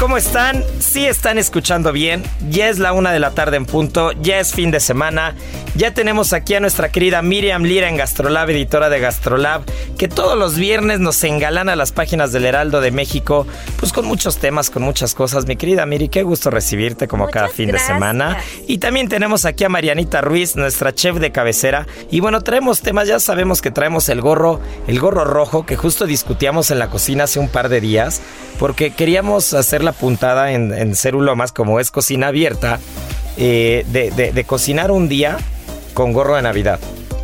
¿cómo están? Sí están escuchando bien. Ya es la una de la tarde en punto, ya es fin de semana. Ya tenemos aquí a nuestra querida Miriam Lira en Gastrolab, editora de Gastrolab, que todos los viernes nos engalana las páginas del Heraldo de México, pues con muchos temas, con muchas cosas. Mi querida Miri, qué gusto recibirte como cada fin de semana. Y también tenemos aquí a Marianita Ruiz, nuestra chef de cabecera. Y bueno, traemos temas, ya sabemos que traemos el gorro, el gorro rojo, que justo discutíamos en la cocina hace un par de días, porque queríamos hacer la puntada en, en Cerulomas, como es cocina abierta, eh, de, cocinar un día con gorro de Navidad.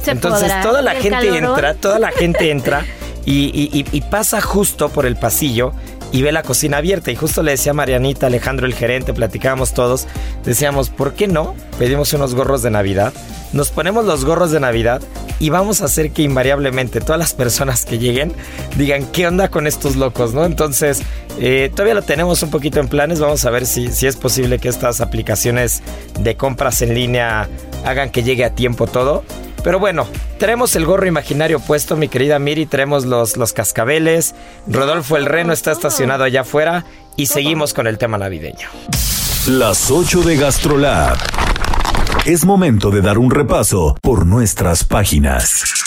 Entonces toda la gente entra, toda la gente entra y, pasa justo por el pasillo y ve la cocina abierta. Y justo le decía a Marianita, Alejandro, el gerente, platicábamos todos, decíamos, ¿por qué no? Pedimos unos gorros de Navidad, nos ponemos los gorros de Navidad y vamos a hacer que invariablemente todas las personas que lleguen digan, ¿qué onda con estos locos? ¿no? Entonces, eh, todavía lo tenemos un poquito en planes, vamos a ver si, si es posible que estas aplicaciones de compras en línea hagan que llegue a tiempo todo. Pero bueno, tenemos el gorro imaginario puesto, mi querida Miri, tenemos los, los cascabeles, Rodolfo el Reno está estacionado allá afuera y seguimos con el tema navideño. Las 8 de Gastrolab. Es momento de dar un repaso por nuestras páginas.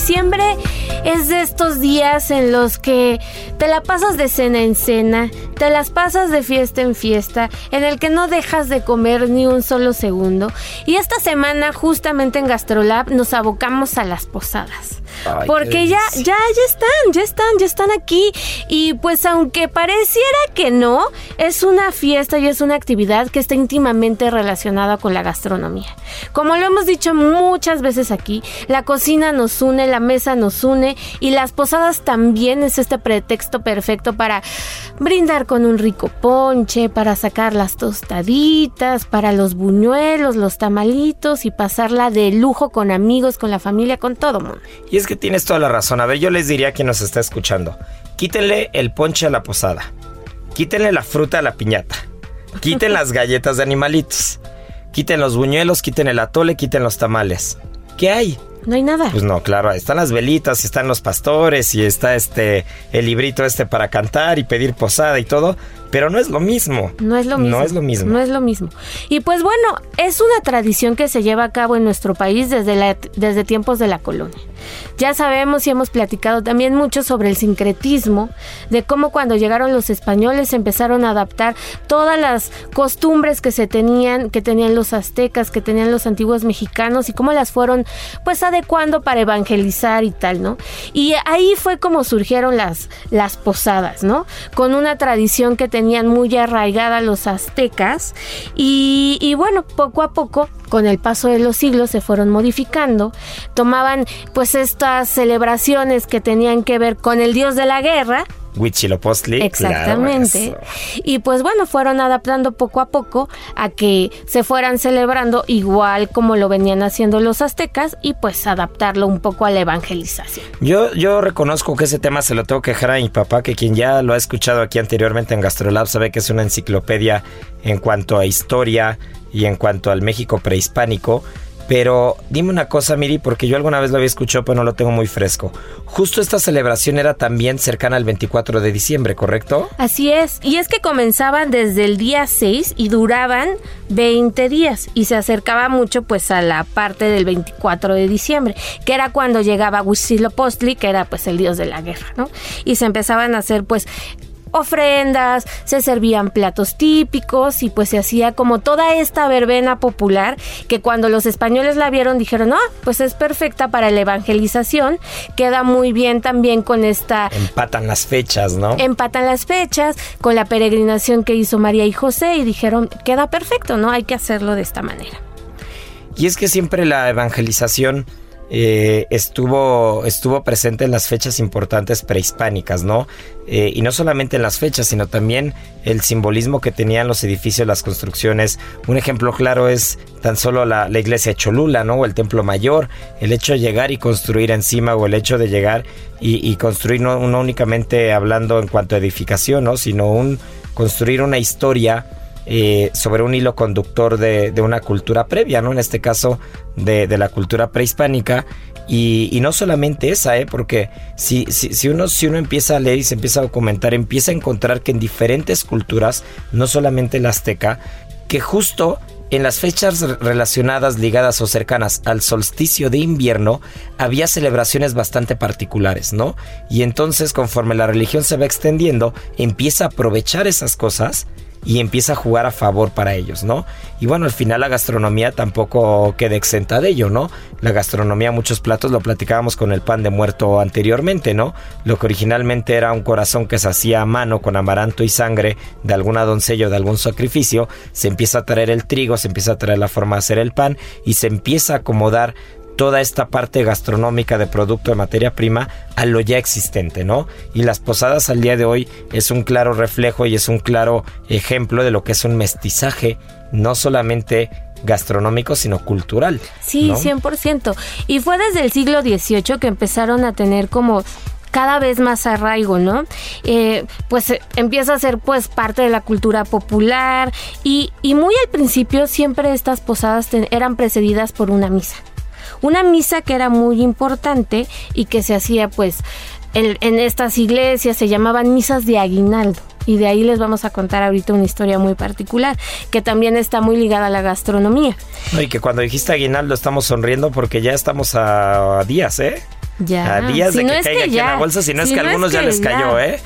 Diciembre es de estos días en los que te la pasas de cena en cena, te las pasas de fiesta en fiesta, en el que no dejas de comer ni un solo segundo. Y esta semana, justamente en Gastrolab, nos abocamos a las posadas. Porque ya, ya, ya están, ya están, ya están aquí. Y pues aunque pareciera que no, es una fiesta y es una actividad que está íntimamente relacionada con la gastronomía. Como lo hemos dicho muchas veces aquí, la cocina nos une, la mesa nos une y las posadas también es este pretexto perfecto para brindar con un rico ponche, para sacar las tostaditas, para los buñuelos, los tamalitos y pasarla de lujo con amigos, con la familia, con todo mundo. Y es que tienes toda la razón. A ver, yo les diría a quien nos está escuchando, quítenle el ponche a la posada, quítenle la fruta a la piñata, quiten las galletas de animalitos, quiten los buñuelos, quiten el atole, quiten los tamales. ¿Qué hay? No hay nada. Pues no, claro, están las velitas, y están los pastores y está este el librito este para cantar y pedir posada y todo, pero no es lo mismo. No es lo mismo. No es lo mismo. No es lo mismo. Y pues bueno, es una tradición que se lleva a cabo en nuestro país desde, la, desde tiempos de la colonia. Ya sabemos y hemos platicado también mucho sobre el sincretismo, de cómo cuando llegaron los españoles empezaron a adaptar todas las costumbres que se tenían, que tenían los aztecas, que tenían los antiguos mexicanos y cómo las fueron pues adecuando para evangelizar y tal, ¿no? Y ahí fue como surgieron las, las posadas, ¿no? Con una tradición que tenía tenían muy arraigada los aztecas y, y bueno, poco a poco con el paso de los siglos se fueron modificando, tomaban pues estas celebraciones que tenían que ver con el dios de la guerra, Huitzilopochtli. Exactamente. y pues bueno, fueron adaptando poco a poco a que se fueran celebrando igual como lo venían haciendo los aztecas y pues adaptarlo un poco a la evangelización. Yo, yo reconozco que ese tema se lo tengo que dejar a mi papá, que quien ya lo ha escuchado aquí anteriormente en Gastrolab sabe que es una enciclopedia en cuanto a historia y en cuanto al México prehispánico. Pero dime una cosa, Miri, porque yo alguna vez lo había escuchado, pero no lo tengo muy fresco. Justo esta celebración era también cercana al 24 de diciembre, ¿correcto? Así es. Y es que comenzaban desde el día 6 y duraban 20 días. Y se acercaba mucho pues a la parte del 24 de diciembre, que era cuando llegaba Huitzilopochtli, que era pues el dios de la guerra, ¿no? Y se empezaban a hacer pues ofrendas, se servían platos típicos y pues se hacía como toda esta verbena popular que cuando los españoles la vieron dijeron, ah, pues es perfecta para la evangelización, queda muy bien también con esta... Empatan las fechas, ¿no? Empatan las fechas con la peregrinación que hizo María y José y dijeron, queda perfecto, ¿no? Hay que hacerlo de esta manera. Y es que siempre la evangelización eh, estuvo, estuvo presente en las fechas importantes prehispánicas, ¿no? Eh, y no solamente en las fechas, sino también el simbolismo que tenían los edificios, las construcciones. Un ejemplo claro es tan solo la, iglesia de Cholula, ¿no? O el templo mayor, el hecho de llegar y construir encima, o el hecho de llegar y, construir no, únicamente hablando en cuanto a edificación, ¿no? Sino un construir una historia eh, sobre un hilo conductor de, una cultura previa, ¿no? En este caso, de, la cultura prehispánica. Y, no solamente esa, ¿eh? porque si, si, uno, si uno empieza a leer y se empieza a documentar, empieza a encontrar que en diferentes culturas, no solamente la azteca, que justo en las fechas relacionadas, ligadas o cercanas al solsticio de invierno, había celebraciones bastante particulares, ¿no? Y entonces, conforme la religión se va extendiendo, empieza a aprovechar esas cosas y empieza a jugar a favor para ellos, ¿no? Y bueno, al final la gastronomía tampoco queda exenta de ello, ¿no? La gastronomía, muchos platos, lo platicábamos con el pan de muerto anteriormente, ¿no? Lo que originalmente era un corazón que se hacía a mano con amaranto y sangre de alguna doncella o de algún sacrificio, se empieza a traer el trigo, se empieza a traer la forma de hacer el pan y se empieza a acomodar toda esta parte gastronómica de producto de materia prima a lo ya existente, ¿no? Y las posadas al día de hoy es un claro reflejo y es un claro ejemplo de lo que es un mestizaje, no solamente gastronómico, sino cultural. Sí, 100%. Y fue desde el siglo XVIII que empezaron a tener como cada vez más arraigo, ¿no? Eh, pues eh, empieza a ser pues parte de la cultura popular y, y muy al principio siempre estas posadas eran precedidas por una misa. Una misa que era muy importante y que se hacía pues en, estas iglesias, se llamaban misas de aguinaldo y de ahí les vamos a contar ahorita una historia muy particular que también está muy ligada a la gastronomía. y que cuando dijiste aguinaldo estamos sonriendo porque ya estamos a, días, ¿eh? Ya. A días de que caiga aquí en la bolsa, si no es que a algunos ya les cayó, ¿eh?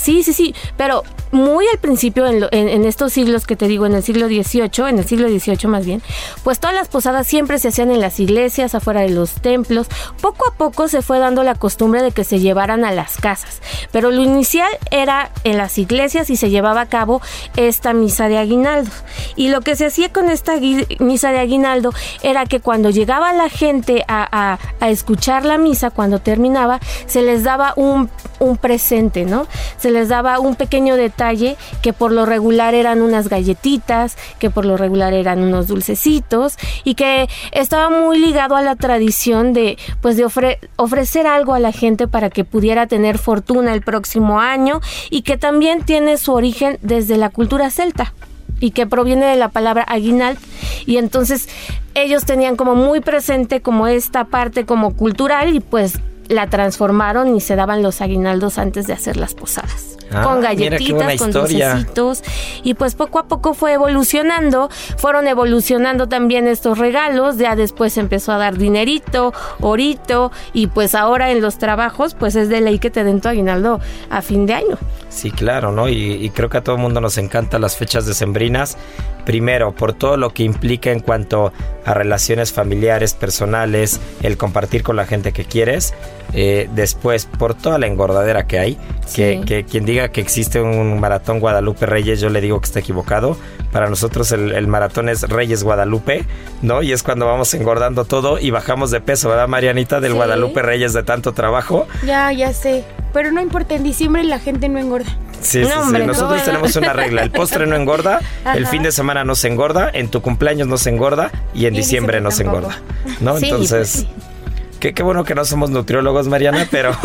Sí, sí, sí, pero muy al principio, en, estos siglos que te digo, en el siglo XVIII, en el siglo XVIII más bien, pues todas las posadas siempre se hacían en las iglesias, afuera de los templos. Poco a poco se fue dando la costumbre de que se llevaran a las casas, pero lo inicial era en las iglesias y se llevaba a cabo esta misa de aguinaldo. Y lo que se hacía con esta misa de aguinaldo era que cuando llegaba la gente a, escuchar la misa, cuando terminaba, se les daba un, un presente, ¿no? Les daba un pequeño detalle que por lo regular eran unas galletitas, que por lo regular eran unos dulcecitos y que estaba muy ligado a la tradición de pues de ofrecer algo a la gente para que pudiera tener fortuna el próximo año y que también tiene su origen desde la cultura celta y que proviene de la palabra aguinald y entonces ellos tenían como muy presente como esta parte como cultural y pues la transformaron y se daban los aguinaldos antes de hacer las posadas. Ah, con galletitas, con dulcecitos. Y pues poco a poco fue evolucionando. Fueron evolucionando también estos regalos. Ya después empezó a dar dinerito, orito. Y pues ahora en los trabajos, pues es de ley que te den tu aguinaldo a fin de año. Sí, claro, ¿no? Y, creo que a todo el mundo nos encantan las fechas decembrinas. Primero, por todo lo que implica en cuanto a relaciones familiares, personales, el compartir con la gente que quieres. Eh, después, por toda la engordadera que hay, que, quien diga que existe un maratón Guadalupe Reyes, yo le digo que está equivocado. Para nosotros el, maratón es Reyes Guadalupe, ¿no? Y es cuando vamos engordando todo y bajamos de peso, ¿verdad, Marianita? Del Guadalupe Reyes de tanto trabajo. Ya, ya sé. Pero no importa, en diciembre la gente no engorda. Sí, sí, sí. Nosotros tenemos una regla. El postre no engorda, el fin de semana no se engorda, en tu cumpleaños no se engorda y en diciembre no se engorda. ¿No? Pues Entonces... Qué, bueno que no somos nutriólogos, Mariana, pero,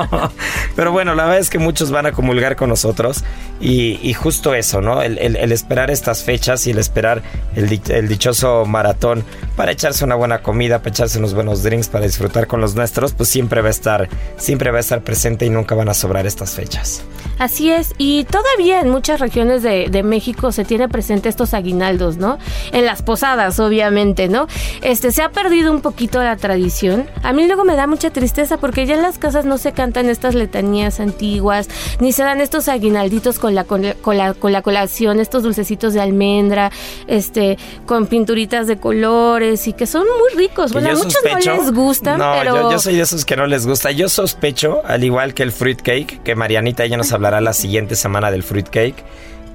pero bueno, la verdad es que muchos van a comulgar con nosotros y, justo eso, ¿no? El, esperar estas fechas y el esperar el, el, dichoso maratón para echarse una buena comida, para echarse unos buenos drinks, para disfrutar con los nuestros, pues siempre va a estar, siempre va a estar presente y nunca van a sobrar estas fechas. Así es, y todavía en muchas regiones de, de México se tiene presente estos aguinaldos, ¿no? En las posadas, obviamente, ¿no? Este, se ha perdido un poquito la tradición a mí luego me da mucha tristeza porque ya en las casas no se cantan estas letanías antiguas, ni se dan estos aguinalditos con la, con la, con la, colación, estos dulcecitos de almendra, este, con pinturitas de colores y que son muy ricos. Bueno, a muchos no les gustan, no, pero... Yo, soy de esos que no les gusta. Yo sospecho, al igual que el fruit cake, que Marianita ella nos la siguiente semana del fruit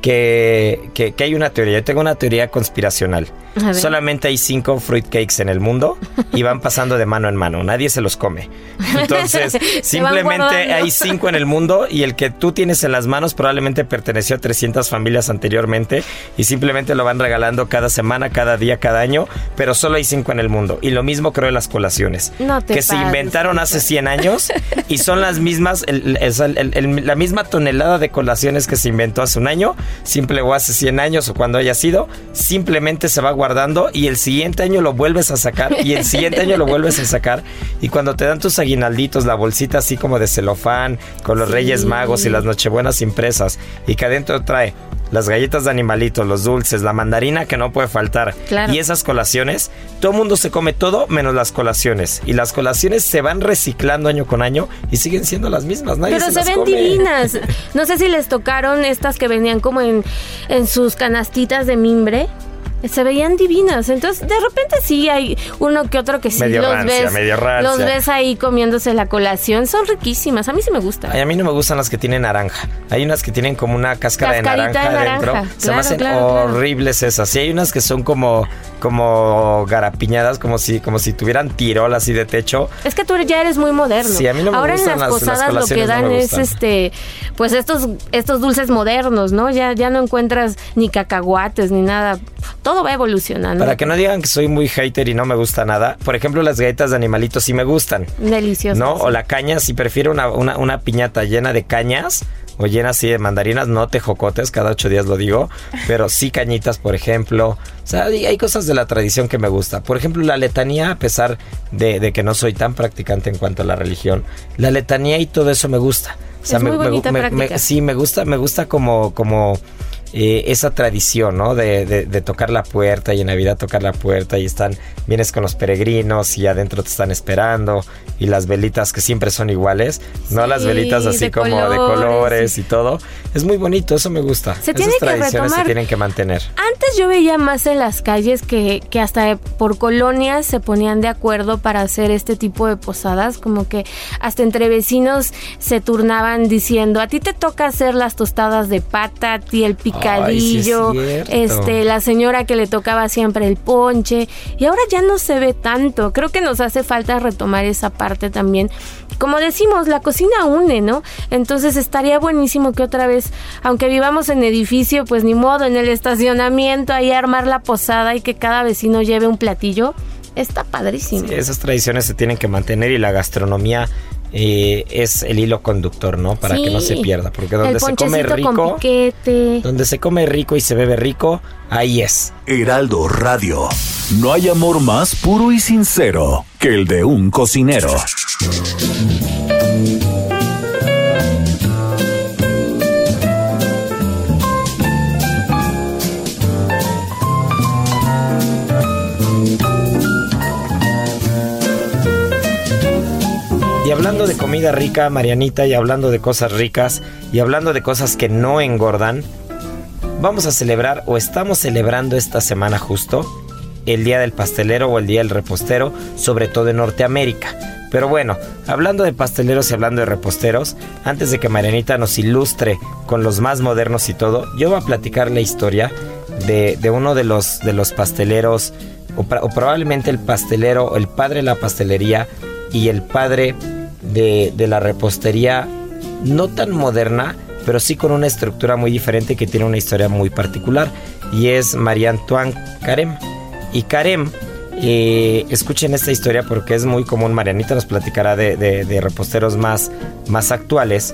que, que, hay una teoría. Yo tengo una teoría conspiracional. Solamente hay cinco fruitcakes en el mundo y van pasando de mano en mano. Nadie se los come. Entonces, simplemente hay cinco en el mundo y el que tú tienes en las manos probablemente perteneció a 300 familias anteriormente y simplemente lo van regalando cada semana, cada día, cada año, pero solo hay cinco en el mundo. Y lo mismo creo en las colaciones. que se inventaron hace 100 años y son las mismas, la misma tonelada de colaciones que se inventó hace un año simple o hace 100 años o cuando haya sido, simplemente se va guardando y el siguiente año lo vuelves a sacar y el siguiente año lo vuelves a sacar. Y cuando te dan tus aguinalditos, la bolsita así como de celofán con los Reyes Magos y las Nochebuenas impresas y que adentro trae las galletas de animalitos, los dulces, la mandarina que no puede faltar. Y esas colaciones, todo el mundo se come todo menos las colaciones. Y las colaciones se van reciclando año con año y siguen siendo las mismas. Pero se, ven divinas. No sé si les tocaron estas que venían como en, en sus canastitas de mimbre se veían divinas. Entonces, de repente sí hay uno que otro que sí los ves. Los ves ahí comiéndose la colación. Son riquísimas. A mí sí me gustan. a mí no me gustan las que tienen naranja. Hay unas que tienen como una cáscara de naranja, adentro. se me hacen horribles esas. Y hay unas que son como, como garapiñadas, como si, como si tuvieran tirol así de techo. Es que tú ya eres muy moderno. Sí, a mí no me Ahora en las, posadas lo que dan es este, pues estos, estos dulces modernos, ¿no? Ya, ya no encuentras ni cacahuates ni nada todo va evolucionando. Para que no digan que soy muy hater y no me gusta nada, por ejemplo, las galletas de animalitos sí me gustan. Deliciosas. ¿No? O la caña, si prefiero una, una, piñata llena de cañas o llena así de mandarinas, no tejocotes, cada ocho días lo digo, pero sí cañitas, por ejemplo. O sea, hay cosas de la tradición que me gusta. Por ejemplo, la letanía, a pesar de, que no soy tan practicante en cuanto a la religión, la letanía y todo eso me gusta. O sea, me, sí, me gusta, me gusta como, como eh, esa tradición, ¿no? De, de, tocar la puerta y en Navidad tocar la puerta y están, vienes con los peregrinos y adentro te están esperando y las velitas que siempre son iguales, no las velitas así como de colores y todo. Es muy bonito, eso me gusta. Se Esas tradiciones se tienen que mantener. Antes yo veía más en las calles que, que hasta por colonias se ponían de acuerdo para hacer este tipo de posadas, como que hasta entre vecinos se turnaban diciendo, a ti te toca hacer las tostadas de pata, a ti el pico cadillo, este, la señora que le tocaba siempre el ponche, y ahora ya no se ve tanto. Creo que nos hace falta retomar esa parte también. Como decimos, la cocina une, ¿no? Entonces estaría buenísimo que otra vez, aunque vivamos en edificio, pues ni modo, en el estacionamiento, ahí armar la posada y que cada vecino lleve un platillo. Está padrísimo. esas tradiciones se tienen que mantener y la gastronomía eh, es el hilo conductor, ¿no? Para que no se pierda. Porque donde se come rico. Donde se come rico y se bebe rico, ahí es. Heraldo Radio. No hay amor más puro y sincero que el de un cocinero. Comida rica, Marianita, y hablando de cosas ricas, y hablando de cosas que no engordan, vamos a celebrar o estamos celebrando esta semana justo el Día del Pastelero o el Día del Repostero, sobre todo en Norteamérica. Pero bueno, hablando de pasteleros y hablando de reposteros, antes de que Marianita nos ilustre con los más modernos y todo, yo voy a platicar la historia de, uno de los, de los pasteleros, o, probablemente el pastelero, el padre de la pastelería y el padre de, de la repostería, no tan moderna, pero sí con una estructura muy diferente que tiene una historia muy particular, y es María Antoine Carême. Y Carem, eh, escuchen esta historia porque es muy común. Marianita nos platicará de, reposteros más, más actuales.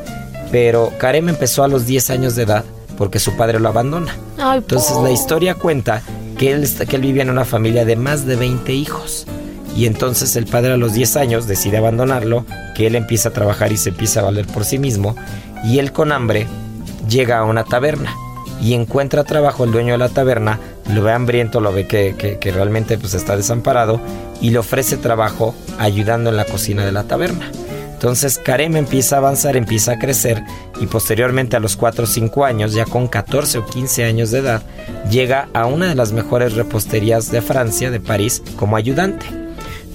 Pero Carem empezó a los 10 años de edad porque su padre lo abandona. Entonces la historia cuenta que él, que él vivía en una familia de más de 20 hijos. Y entonces el padre a los 10 años decide abandonarlo, que él empieza a trabajar y se empieza a valer por sí mismo. Y él con hambre llega a una taberna y encuentra trabajo el dueño de la taberna, lo ve hambriento, lo ve que, realmente pues está desamparado y le ofrece trabajo ayudando en la cocina de la taberna. Entonces Karem empieza a avanzar, empieza a crecer y posteriormente a los 4 o 5 años, ya con 14 o 15 años de edad, llega a una de las mejores reposterías de Francia, de París, como ayudante.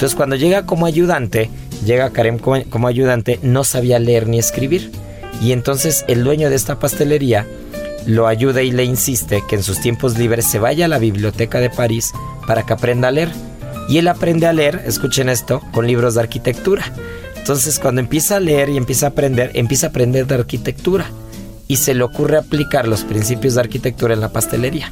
Entonces cuando llega como ayudante, llega Karem como ayudante, no sabía leer ni escribir. Y entonces el dueño de esta pastelería lo ayuda y le insiste que en sus tiempos libres se vaya a la biblioteca de París para que aprenda a leer. Y él aprende a leer, escuchen esto, con libros de arquitectura. Entonces cuando empieza a leer y empieza a aprender, empieza a aprender de arquitectura. Y se le ocurre aplicar los principios de arquitectura en la pastelería.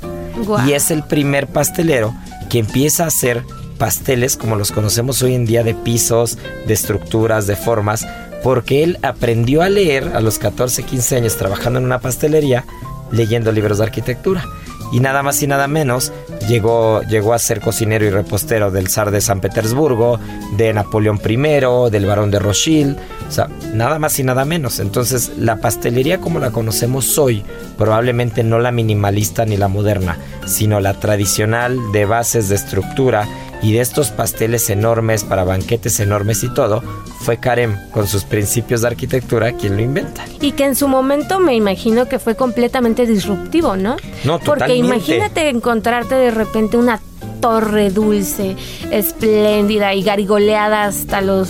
Y es el primer pastelero que empieza a hacer pasteles como los conocemos hoy en día de pisos, de estructuras, de formas, porque él aprendió a leer a los 14, 15 años trabajando en una pastelería leyendo libros de arquitectura. Y nada más y nada menos llegó, llegó a ser cocinero y repostero del zar de San Petersburgo, de Napoleón I, del barón de Rothschild, o sea, nada más y nada menos. Entonces, la pastelería como la conocemos hoy, probablemente no la minimalista ni la moderna, sino la tradicional de bases de estructura y de estos pasteles enormes para banquetes enormes y todo, fue Karem con sus principios de arquitectura quien lo inventa. Y que en su momento me imagino que fue completamente disruptivo, ¿no? No, Porque imagínate encontrarte de repente una torre dulce, espléndida y garigoleada hasta los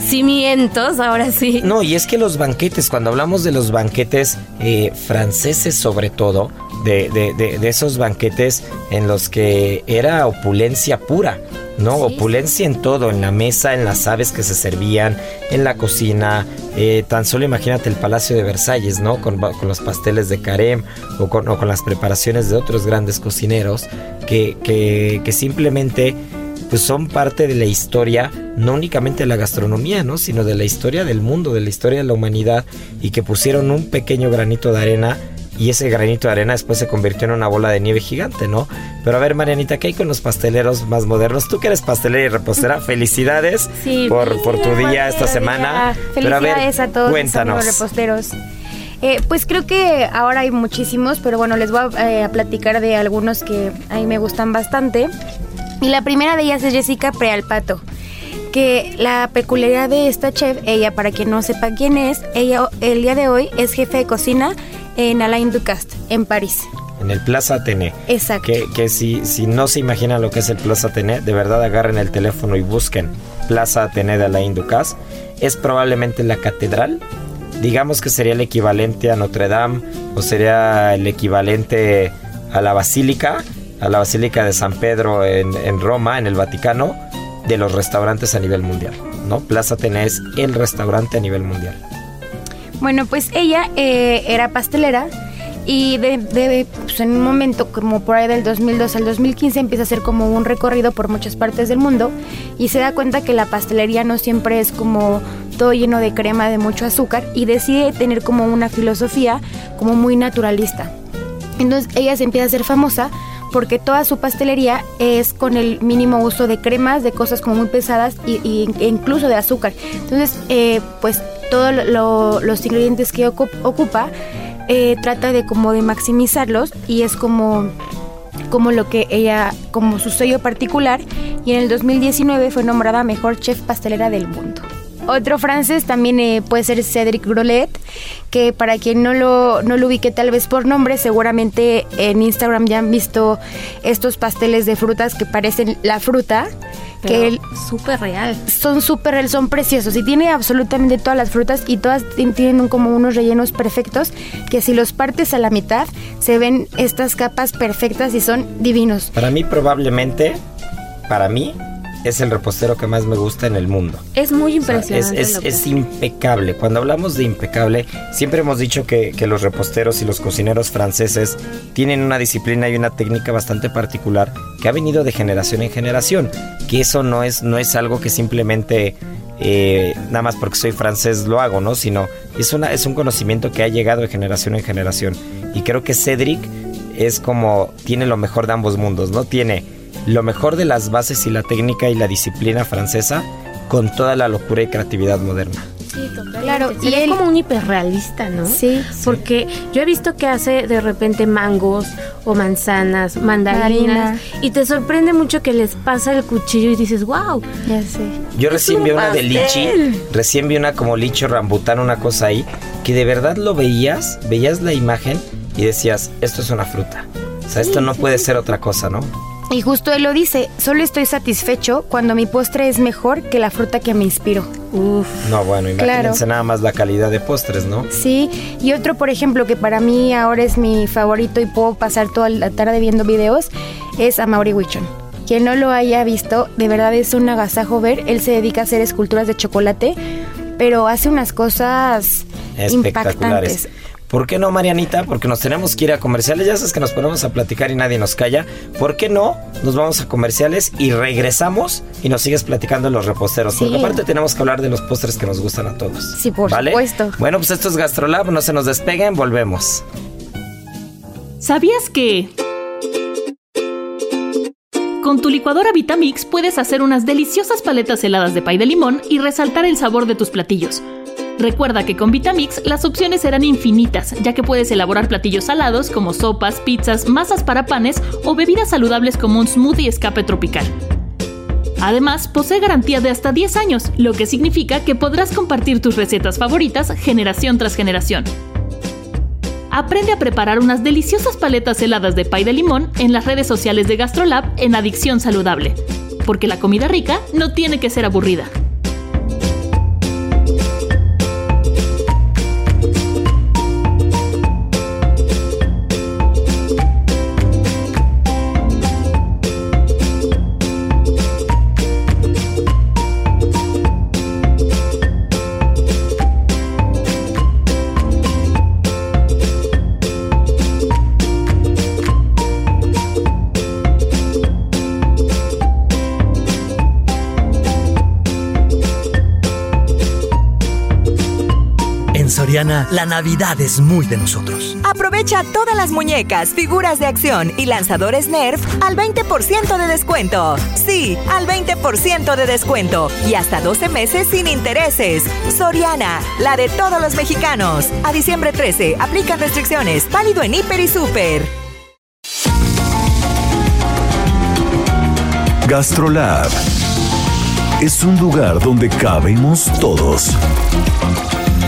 cimientos, ahora sí. No, y es que los banquetes, cuando hablamos de los banquetes eh, franceses sobre todo, de, de, esos banquetes en los que era opulencia pura. ¿no? Opulencia en todo, en la mesa, en las aves que se servían, en la cocina. Eh, tan solo imagínate el Palacio de Versalles, ¿no? Con, los pasteles de Carême o con, o con, las preparaciones de otros grandes cocineros que, que, que simplemente pues son parte de la historia, no únicamente de la gastronomía, ¿no? sino de la historia del mundo, de la historia de la humanidad, y que pusieron un pequeño granito de arena y ese granito de arena después se convirtió en una bola de nieve gigante, ¿no? Pero a ver, Marianita, ¿qué hay con los pasteleros más modernos? Tú que eres pastelera y repostera, felicidades por, por tu día esta semana. Pero a, ver, a todos cuéntanos. los reposteros. Eh, pues creo que ahora hay muchísimos, pero bueno, les voy a, eh, platicar de algunos que a mí me gustan bastante. Y la primera de ellas es Jessica Prealpato que la peculiaridad de esta chef, ella para quien no sepa quién es, ella el día de hoy es jefe de cocina en Alain Ducast, en París. En el Plaza Atene. Exacto. Que, que si, si no se imaginan lo que es el Plaza Atene, de verdad agarren el teléfono y busquen Plaza Atene de Alain Ducast. Es probablemente la catedral. Digamos que sería el equivalente a Notre Dame o sería el equivalente a la Basílica, a la Basílica de San Pedro en, en Roma, en el Vaticano, de los restaurantes a nivel mundial. ¿no? Plaza Atene es el restaurante a nivel mundial. Bueno, pues ella eh, era pastelera y de, pues en un momento como por ahí del 2002 al 2015 empieza a hacer como un recorrido por muchas partes del mundo y se da cuenta que la pastelería no siempre es como todo lleno de crema, de mucho azúcar y decide tener como una filosofía como muy naturalista. Entonces ella se empieza a hacer famosa porque toda su pastelería es con el mínimo uso de cremas, de cosas como muy pesadas y, e incluso de azúcar. Entonces, eh, pues todos los ingredientes que ocupa, eh, trata de como de maximizarlos y es como, como lo que ella, como su sello particular y en el 2019 fue nombrada mejor chef pastelera del mundo. Otro francés también eh, puede ser Cédric Grolet, que para quien no lo, no lo ubique tal vez por nombre, seguramente en Instagram ya han visto estos pasteles de frutas que parecen la fruta. que él- súper real. son súper, real, son preciosos y tiene absolutamente todas las frutas y todas tien- tienen un- como unos rellenos perfectos que si los partes a la mitad se ven estas capas perfectas y son divinos. Para mí probablemente, para mí, es el repostero que más me gusta en el mundo. Es muy O sea, es, impresionante. es- que impecable. Cuando hablamos de impecable, siempre hemos dicho que, que los reposteros y los cocineros franceses tienen una disciplina y una técnica bastante particular que ha venido de generación en generación. Que eso no es, no es algo que simplemente eh, nada más porque soy francés lo hago, ¿no? Sino es, una, es un conocimiento que ha llegado de generación en generación. Y creo que Cedric es como tiene lo mejor de ambos mundos, ¿no? Tiene lo mejor de las bases y la técnica y la disciplina francesa con toda la locura y creatividad moderna. Sí, totalmente. Claro, y él- como un hiperrealista, ¿no? Sí, Porque yo he visto que hace de repente mangos o manzanas, mandarinas, Mandarina. y te sorprende mucho que les pasa el cuchillo y dices, wow. ya sé. Yo Es recién un vi una de lichi, recién vi una como lichi o rambután, una cosa ahí, que de verdad lo veías, veías la imagen y decías, esto es una fruta. O sea, esto no puede ser otra cosa, ¿no? Y justo él lo dice, solo estoy satisfecho cuando mi postre es mejor que la fruta que me inspiró. Uf. No, bueno, imagínense Claro. nada más la calidad de postres, ¿no? Sí, y otro, por ejemplo, que para mí ahora es mi favorito y puedo pasar toda la tarde viendo videos, es Amaury Wichon. Quien no lo haya visto, de verdad es un agasajo ver. Él se dedica a hacer esculturas de chocolate, pero hace unas cosas Espectaculares. impactantes. ¿Por qué no, Marianita? Porque nos tenemos que ir a comerciales. Ya sabes que nos ponemos a platicar y nadie nos calla. ¿Por qué no? Nos vamos a comerciales y regresamos y nos sigues platicando de los reposteros. Porque aparte tenemos que hablar de los postres que nos gustan a todos. Sí, por ¿Vale? supuesto. Bueno, pues esto es Gastrolab. No se nos despeguen. Volvemos. ¿Sabías que... Con tu licuadora Vitamix puedes hacer unas deliciosas paletas heladas de pay de limón y resaltar el sabor de tus platillos. Recuerda que con Vitamix las opciones serán infinitas, ya que puedes elaborar platillos salados como sopas, pizzas, masas para panes o bebidas saludables como un smoothie escape tropical. Además, posee garantía de hasta 10 años, lo que significa que podrás compartir tus recetas favoritas generación tras generación. Aprende a preparar unas deliciosas paletas heladas de pay de limón en las redes sociales de GastroLab en Adicción Saludable. Porque la comida rica no tiene que ser aburrida. La Navidad es muy de nosotros. Aprovecha todas las muñecas, figuras de acción y lanzadores Nerf al 20% de descuento. Sí, al 20% de descuento y hasta 12 meses sin intereses. Soriana, la de todos los mexicanos. A diciembre 13, aplican restricciones. Válido en Hiper y Super. Gastrolab es un lugar donde cabemos todos.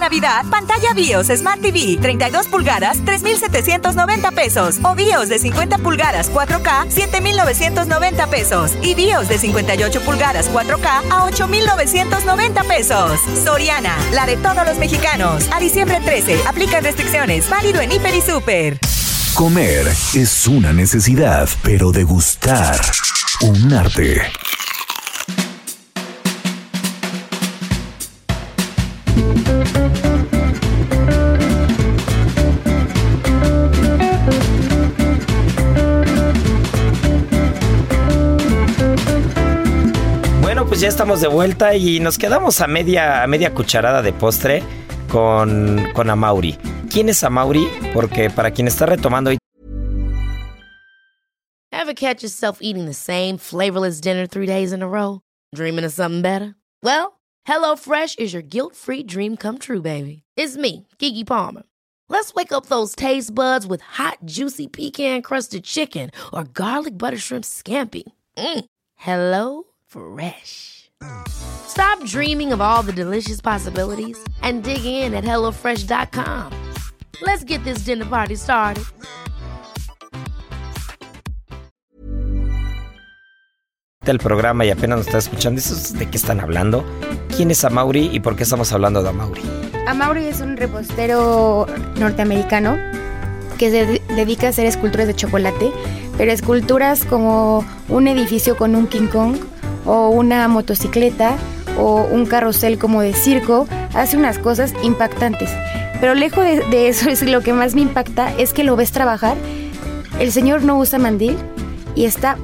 Navidad, pantalla BIOS Smart TV 32 pulgadas 3.790 pesos o BIOS de 50 pulgadas 4K 7.990 pesos y BIOS de 58 pulgadas 4K a 8.990 pesos. Soriana, la de todos los mexicanos. A diciembre 13, aplican restricciones. Válido en Hiper y Super. Comer es una necesidad, pero degustar un arte. Ya estamos de vuelta y nos quedamos a media, a media cucharada de postre con, con. ¿Quién es Amauri? Porque para quien está retomando Ever catch yourself eating the same flavorless dinner three days in a row? Dreaming of something better? Well, HelloFresh is your guilt-free dream come true, baby. It's me, Kiki Palmer. Let's wake up those taste buds with hot, juicy pecan-crusted chicken or garlic butter shrimp scampi. Mm. Hello Fresh. Stop dreaming of all the delicious possibilities and dig in at HelloFresh.com. Let's get this dinner party started. El programa y apenas nos está escuchando. ¿Eso ¿De qué están hablando? ¿Quién es Amauri y por qué estamos hablando de Amauri? Amauri es un repostero norteamericano que se de- dedica a hacer esculturas de chocolate, pero esculturas como un edificio con un King Kong o una motocicleta o un carrusel como de circo, hace unas cosas impactantes. Pero lejos de, de eso es lo que más me impacta es que lo ves trabajar. El señor no usa mandil y está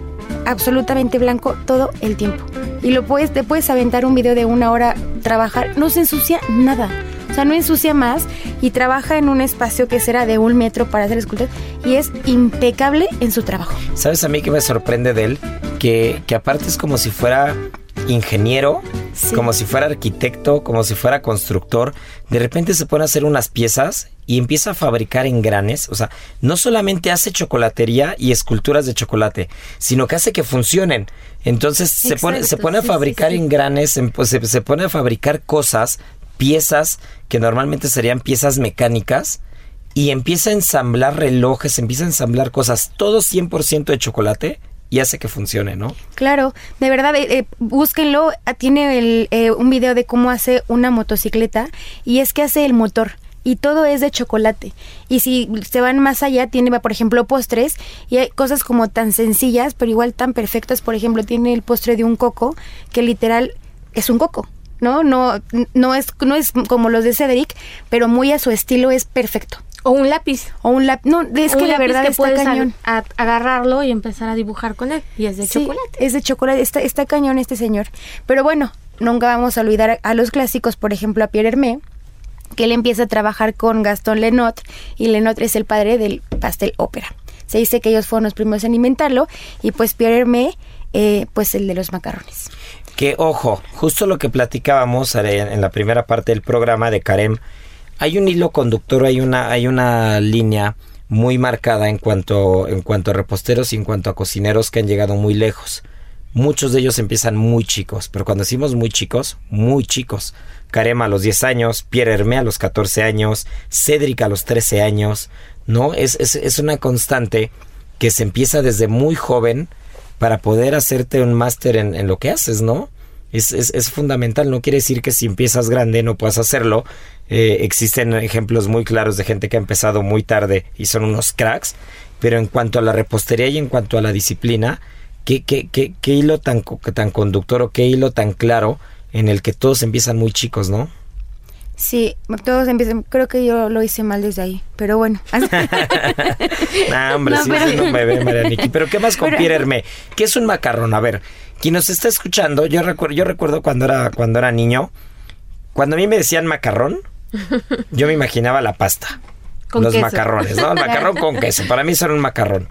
absolutamente blanco todo el tiempo. Y lo puedes, te puedes aventar un video de una hora trabajar, no se ensucia nada. O sea, no ensucia más y trabaja en un espacio que será de un metro para hacer esculturas y es impecable en su trabajo. ¿Sabes a mí que me sorprende de él? Que, que aparte es como si fuera ingeniero, Sí. como si fuera arquitecto, como si fuera constructor. De repente se pone a hacer unas piezas y empieza a fabricar engranes. O sea, no solamente hace chocolatería y esculturas de chocolate, sino que hace que funcionen. Entonces se pone, se Exacto, pone a sí, sí, fabricar sí. engranes, em- pues, se, se pone a fabricar cosas, piezas que normalmente serían piezas mecánicas y empieza a ensamblar relojes, empieza a ensamblar cosas, todo 100% de chocolate y hace que funcione, ¿no? Claro, de verdad, eh, eh, búsquenlo. ah, Tiene el, eh, un video de cómo hace una motocicleta y es que hace el motor. Y todo es de chocolate. Y si se van más allá, tiene, por ejemplo, postres. Y hay cosas como tan sencillas, pero igual tan perfectas. Por ejemplo, tiene el postre de un coco, que literal es un coco. ¿No? No, no, es, no es como los de Cedric, pero muy a su estilo es perfecto. O un lápiz. O un lápiz. No, es Un que la verdad que está puedes cañón. a- a- agarrarlo y empezar a dibujar con él. Y es de Sí, chocolate. Es de chocolate, está, está cañón este señor. Pero bueno, nunca vamos a olvidar a, a los clásicos, por ejemplo a Pierre Hermé, que él empieza a trabajar con Gastón Lenotre y Lenotre es el padre del pastel ópera. Se dice que ellos fueron los primeros en inventarlo y pues Pierre Hermé, eh, pues el de los macarrones. Que ojo, justo lo que platicábamos en en la primera parte del programa de Karem, hay un hilo conductor, hay una, hay una línea muy marcada en cuanto, en cuanto a reposteros y en cuanto a cocineros que han llegado muy lejos. Muchos de ellos empiezan muy chicos, pero cuando decimos muy chicos, muy chicos. Karem a los 10 años, Pierre Hermé a los 14 años, Cédric a los 13 años, ¿no? Es, es, es una constante que se empieza desde muy joven para poder hacerte un máster en, en lo que haces, ¿no? Es, es, fundamental, no quiere decir que si empiezas grande no puedas hacerlo. Eh, existen ejemplos muy claros de gente que ha empezado muy tarde y son unos cracks, pero en cuanto a la repostería y en cuanto a la disciplina, ¿qué, qué, qué, qué hilo tan, tan conductor o qué hilo tan claro en el que todos empiezan muy chicos, ¿no? Sí, todos empiezan, creo que yo lo hice mal desde ahí, pero bueno. Nah, hombre, No, sí, pero- no me ve, Marianiki. Pero ¿qué más con Pero- Pierre Hermé? ¿Qué es un macarrón? A ver, quien nos está escuchando, yo recuerdo, yo recuerdo cuando era, cuando era niño, cuando a mí me decían macarrón, yo me imaginaba la pasta. Con los queso. macarrones, ¿no? El macarrón con queso. Para mí eso era un macarrón.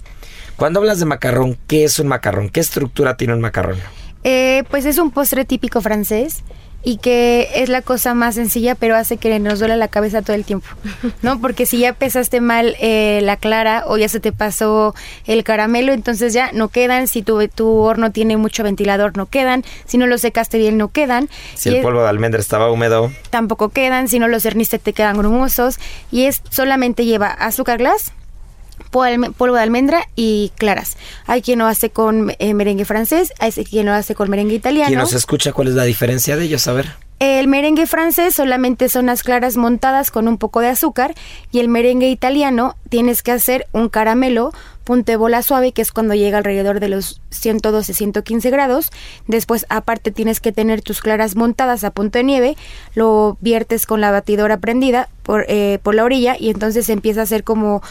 Cuando hablas de macarrón, ¿qué es un macarrón? ¿Qué estructura tiene un macarrón? Eh, pues es un postre típico francés y que es la cosa más sencilla, pero hace que nos duele la cabeza todo el tiempo, ¿no? Porque si ya pesaste mal eh, la clara o ya se te pasó el caramelo, entonces ya no quedan. Si tu, tu horno tiene mucho ventilador, no quedan. Si no lo secaste bien, no quedan. Si Y el polvo de almendra estaba húmedo, tampoco quedan, si no los cerniste te quedan grumosos y es solamente lleva azúcar glass, polvo de almendra y claras. Hay quien lo hace con eh, merengue francés, hay quien lo hace con merengue italiano. quien nos escucha, ¿cuál es la diferencia de ellos? A ver. El merengue francés solamente son las claras montadas con un poco de azúcar y el merengue italiano tienes que hacer un caramelo punte bola suave que es cuando llega alrededor de los 112 115 grados después aparte tienes que tener tus claras montadas a punto de nieve lo viertes con la batidora prendida por, eh, por la orilla y entonces empieza a ser como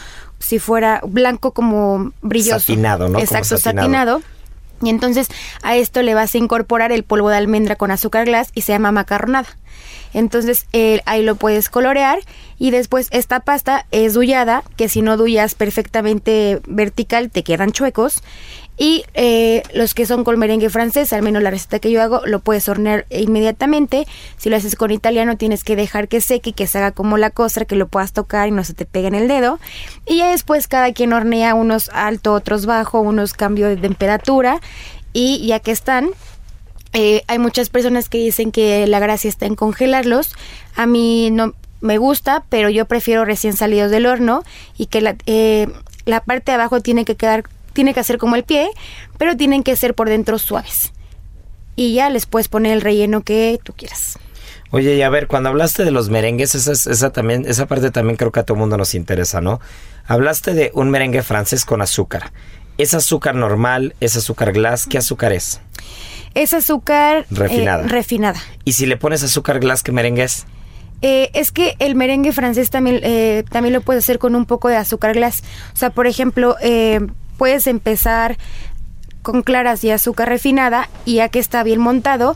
si fuera blanco como brilloso Satinado, ¿no? Exacto satinado. satinado y entonces a esto le vas a incorporar el polvo de almendra con azúcar glass y se llama macarronada. Entonces eh, ahí lo puedes colorear y después esta pasta es dullada, que si no dullas perfectamente vertical te quedan chuecos. Y eh, los que son con merengue francés, al menos la receta que yo hago, lo puedes hornear inmediatamente. Si lo haces con italiano, tienes que dejar que seque y que se haga como la costra, que lo puedas tocar y no se te pegue en el dedo. Y ya después cada quien hornea unos alto, otros bajo, unos cambio de temperatura. Y ya que están, eh, hay muchas personas que dicen que la gracia está en congelarlos. A mí no me gusta, pero yo prefiero recién salidos del horno y que la, eh, la parte de abajo tiene que quedar tiene que hacer como el pie, pero tienen que ser por dentro suaves. Y ya les puedes poner el relleno que tú quieras. Oye, y a ver, cuando hablaste de los merengues, esa, esa, también, esa parte también creo que a todo mundo nos interesa, ¿no? Hablaste de un merengue francés con azúcar. ¿Es azúcar normal? ¿Es azúcar glass? ¿Qué azúcar es? Es azúcar refinada. Eh, refinada. ¿Y si le pones azúcar glass, qué merengue es? Eh, es que el merengue francés también, eh, también lo puedes hacer con un poco de azúcar glass. O sea, por ejemplo, eh, puedes empezar con claras y azúcar refinada y ya que está bien montado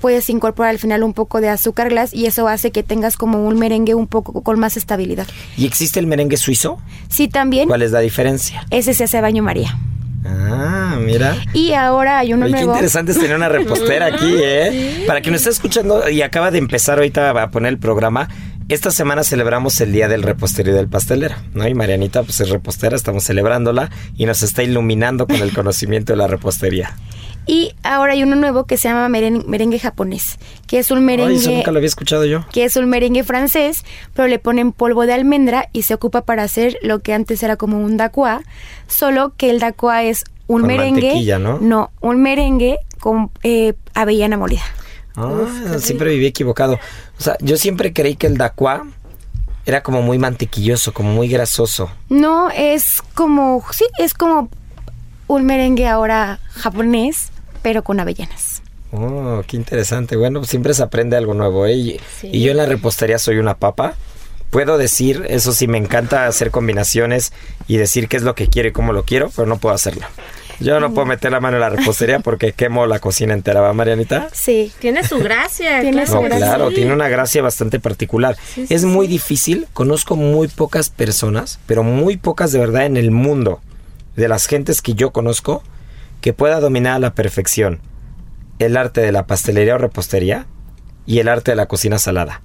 puedes incorporar al final un poco de azúcar glass y eso hace que tengas como un merengue un poco con más estabilidad. ¿Y existe el merengue suizo? Sí, también. ¿Cuál es la diferencia? Ese se hace baño María. Ah, mira. Y ahora hay uno nuevo. Qué interesante es tener una repostera aquí, ¿eh? Para quien nos está escuchando y acaba de empezar ahorita a poner el programa, esta semana celebramos el Día del Repostero y del Pastelero, ¿no? Y Marianita, pues es repostera, estamos celebrándola y nos está iluminando con el conocimiento de la repostería. Y ahora hay uno nuevo que se llama merengue, japonés, que es un merengue... Ay, eso nunca lo había escuchado yo. Que es un merengue francés, pero le ponen polvo de almendra y se ocupa para hacer lo que antes era como un dacua, solo que el dacua es un merengue... ¿no? No, un merengue con eh, avellana molida. Ah, siempre viví equivocado. O sea, yo siempre creí que el dacua era como muy mantequilloso, como muy grasoso. No, es como, sí, es como un merengue ahora japonés, pero con avellanas. Oh, qué interesante. Bueno, siempre se aprende algo nuevo, ¿eh? Y, y yo en la repostería soy una papa. Puedo decir, eso sí, me encanta hacer combinaciones y decir qué es lo que quiero y cómo lo quiero, pero no puedo hacerlo. Yo no puedo meter la mano en la repostería porque quemo la cocina entera, ¿va, Marianita? Sí. Tiene su gracia. tiene su gracia. Claro, tiene una gracia bastante particular. es muy difícil, conozco muy pocas personas, pero muy pocas de verdad en el mundo, de las gentes que yo conozco, que pueda dominar a la perfección el arte de la pastelería o repostería y el arte de la cocina salada.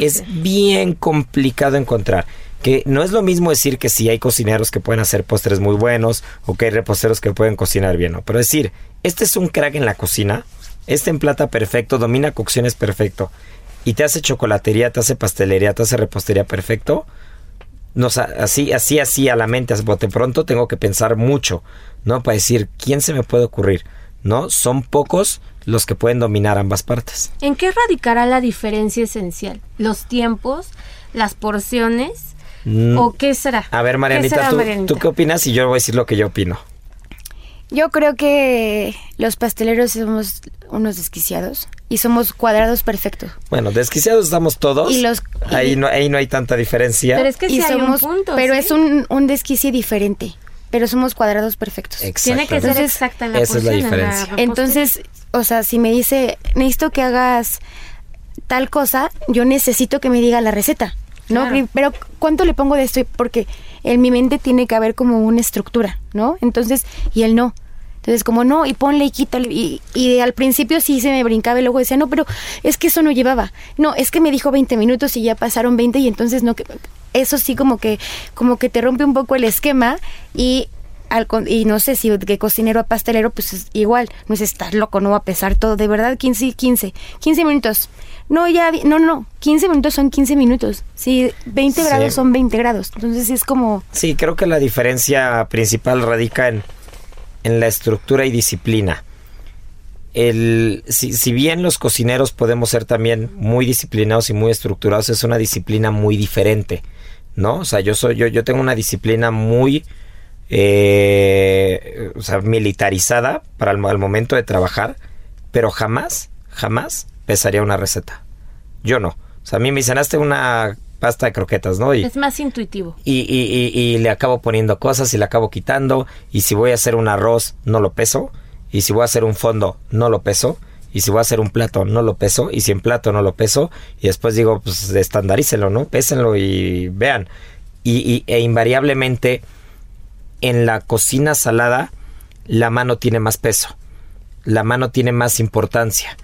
Es bien complicado encontrar que no es lo mismo decir que sí hay cocineros que pueden hacer postres muy buenos o que hay reposteros que pueden cocinar bien, ¿no? Pero decir, este es un crack en la cocina, este emplata perfecto, domina cocciones perfecto y te hace chocolatería, te hace pastelería, te hace repostería perfecto, no, así, así, así a la mente, de pronto tengo que pensar mucho, ¿no? Para decir, ¿quién se me puede ocurrir? ¿No? Son pocos los que pueden dominar ambas partes. ¿En qué radicará la diferencia esencial? ¿Los tiempos? ¿Las porciones? Mm. ¿O qué será? A ver, Marianita, ¿tú, qué opinas? Y yo voy a decir lo que yo opino. Yo creo que los pasteleros somos unos desquiciados y somos cuadrados perfectos. Bueno, desquiciados estamos todos. Y los, ahí, no, ahí no hay tanta diferencia. Pero es que sí somos, un punto, Pero es un, un desquicie diferente. Pero somos cuadrados perfectos. Tiene que ser exacta en la Esa es la diferencia. Entonces, o sea, si me dice, necesito que hagas tal cosa, yo necesito que me diga la receta. ¿No? Pero ¿cuánto le pongo de esto? Porque en mi mente tiene que haber como una estructura, ¿no? Entonces, y él no. Entonces, como no, y ponle y quítale. Y, y al principio sí se me brincaba y luego decía, no, pero es que eso no llevaba. No, es que me dijo 20 minutos y ya pasaron 20 y entonces no, que eso sí como que, como que te rompe un poco el esquema y al, y no sé si de cocinero a pastelero, pues es igual, no es estar loco, no va a pesar todo, de verdad, 15, 15, 15 minutos. No, ya, no, no, 15 minutos son 15 minutos. Sí, 20 grados son 20 grados. Entonces es como... Sí, creo que la diferencia principal radica en, en la estructura y disciplina. El, si, si, bien los cocineros podemos ser también muy disciplinados y muy estructurados, es una disciplina muy diferente, ¿no? O sea, yo soy, yo, yo tengo una disciplina muy eh, o sea, militarizada para el, momento de trabajar, pero jamás, jamás pesaría una receta. Yo no. O sea, a mí me dicen, una pasta de croquetas, ¿no? Y, es más intuitivo. Y, y, y, le acabo poniendo cosas y le acabo quitando. Y si voy a hacer un arroz, no lo peso. Y si voy a hacer un fondo, no lo peso. Y si voy a hacer un plato, no lo peso. Y si en plato no lo peso. Y después digo, pues estandarícenlo, ¿no? Pésenlo y vean. Y, e invariablemente en la cocina salada la mano tiene más peso, la mano tiene más importancia.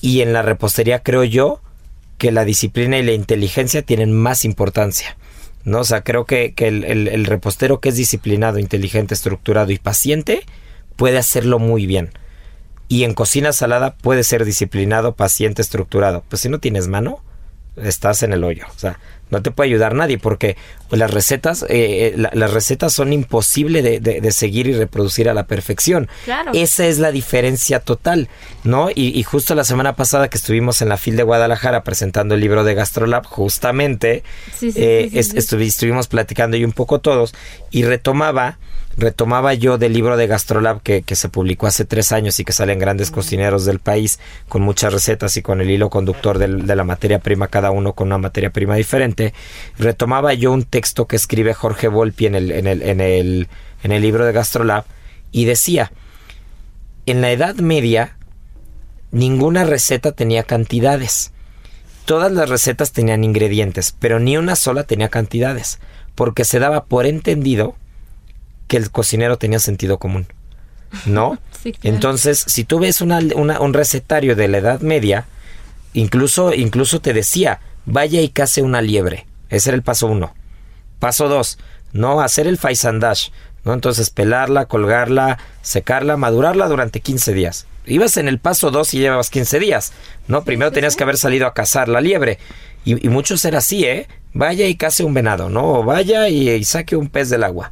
Y en la repostería creo yo que la disciplina y la inteligencia tienen más importancia. ¿no? O sea, creo que, el, repostero que es disciplinado, inteligente, estructurado y paciente puede hacerlo muy bien. Y en cocina salada puede ser disciplinado, paciente, estructurado. Pues si no tienes mano, estás en el hoyo. O sea, no te puede ayudar nadie porque las recetas, eh, eh, las recetas son imposibles de, seguir y reproducir a la perfección. Claro. Esa es la diferencia total, ¿no? Y, justo la semana pasada que estuvimos en la FIL de Guadalajara presentando el libro de Gastrolab, justamente eh, estuvimos platicando y un poco todos y retomaba retomaba yo del libro de Gastrolab que, que, se publicó hace tres años y que salen grandes cocineros del país con muchas recetas y con el hilo conductor de la materia prima, cada uno con una materia prima diferente, retomaba yo un texto que escribe Jorge Volpi en el, en el, en el, en el libro de Gastrolab y decía, en la Edad Media ninguna receta tenía cantidades. Todas las recetas tenían ingredientes, pero ni una sola tenía cantidades, porque se daba por entendido que el cocinero tenía sentido común. ¿No? Entonces, si tú ves una, un recetario de la Edad Media, incluso, incluso te decía, vaya y case una liebre. Ese era el paso uno. Paso dos, no hacer el faisandash. ¿no? Entonces, pelarla, colgarla, secarla, madurarla durante 15 días. Ibas en el paso dos y llevabas 15 días. ¿no? Primero tenías que haber salido a cazar la liebre. Y, muchos era así, ¿eh? Vaya y case un venado, ¿no? O vaya y saque un pez del agua.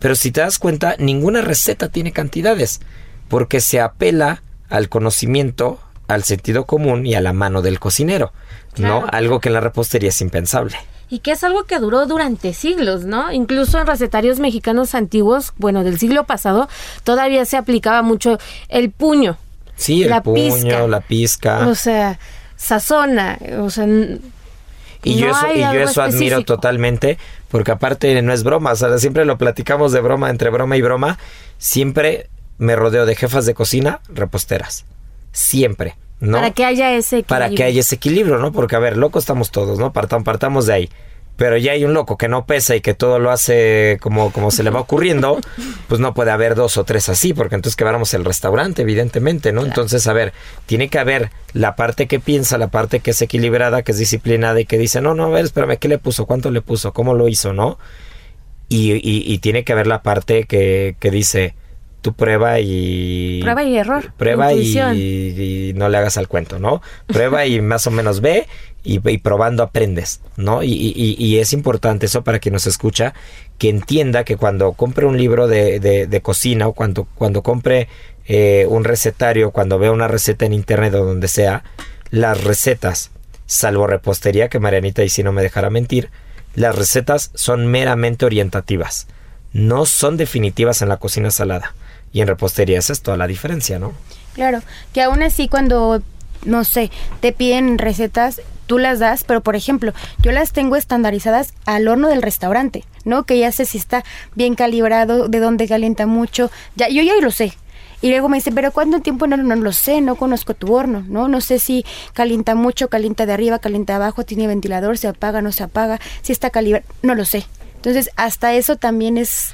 Pero si te das cuenta, ninguna receta tiene cantidades, porque se apela al conocimiento, al sentido común y a la mano del cocinero, ¿no? Algo que en la repostería es impensable. Y que es algo que duró durante siglos, ¿no? Incluso en recetarios mexicanos antiguos, bueno, del siglo pasado, todavía se aplicaba mucho el puño. Sí, el puño, la pizca. O sea, sazona, o sea, y yo eso, y yo eso admiro totalmente, porque aparte no es broma, o sea, siempre lo platicamos de broma, entre broma y broma, siempre me rodeo de jefas de cocina reposteras. Siempre. ¿no? Para que haya ese equilibrio. Para que haya ese equilibrio, ¿no? Porque, a ver, locos estamos todos, ¿no? Partamos, partamos de ahí pero ya hay un loco que no pesa y que todo lo hace como, como se le va ocurriendo, pues no puede haber dos o tres así, porque entonces quebramos el restaurante, evidentemente, ¿no? Entonces, a ver, tiene que haber la parte que piensa, la parte que es equilibrada, que es disciplinada y que dice, no, no, a ver, espérame, ¿qué le puso? ¿Cuánto le puso? ¿Cómo lo hizo? ¿No? Y, y, tiene que haber la parte que, que dice, tú prueba y... Prueba y error. Prueba y, y, no le hagas al cuento, ¿no? Prueba y más o menos ve y, probando aprendes, ¿no? Y, es importante eso para quien nos escucha, que entienda que cuando compre un libro de, de, cocina o cuando, cuando compre eh, un recetario, cuando vea una receta en internet o donde sea, las recetas, salvo repostería, que Marianita y si no me dejará mentir, las recetas son meramente orientativas, no son definitivas en la cocina salada. Y en repostería esa es toda la diferencia, ¿no? Claro, que aún así cuando, no sé, te piden recetas, tú las das, pero por ejemplo, yo las tengo estandarizadas al horno del restaurante, ¿no? Que ya sé si está bien calibrado, de dónde calienta mucho, ya, yo ya lo sé. Y luego me dice, pero ¿cuánto tiempo? No, no, lo sé, no conozco tu horno, ¿no? No sé si calienta mucho, calienta de arriba, calienta abajo, tiene ventilador, se apaga, no se apaga, si está calibrado, no lo sé. Entonces, hasta eso también es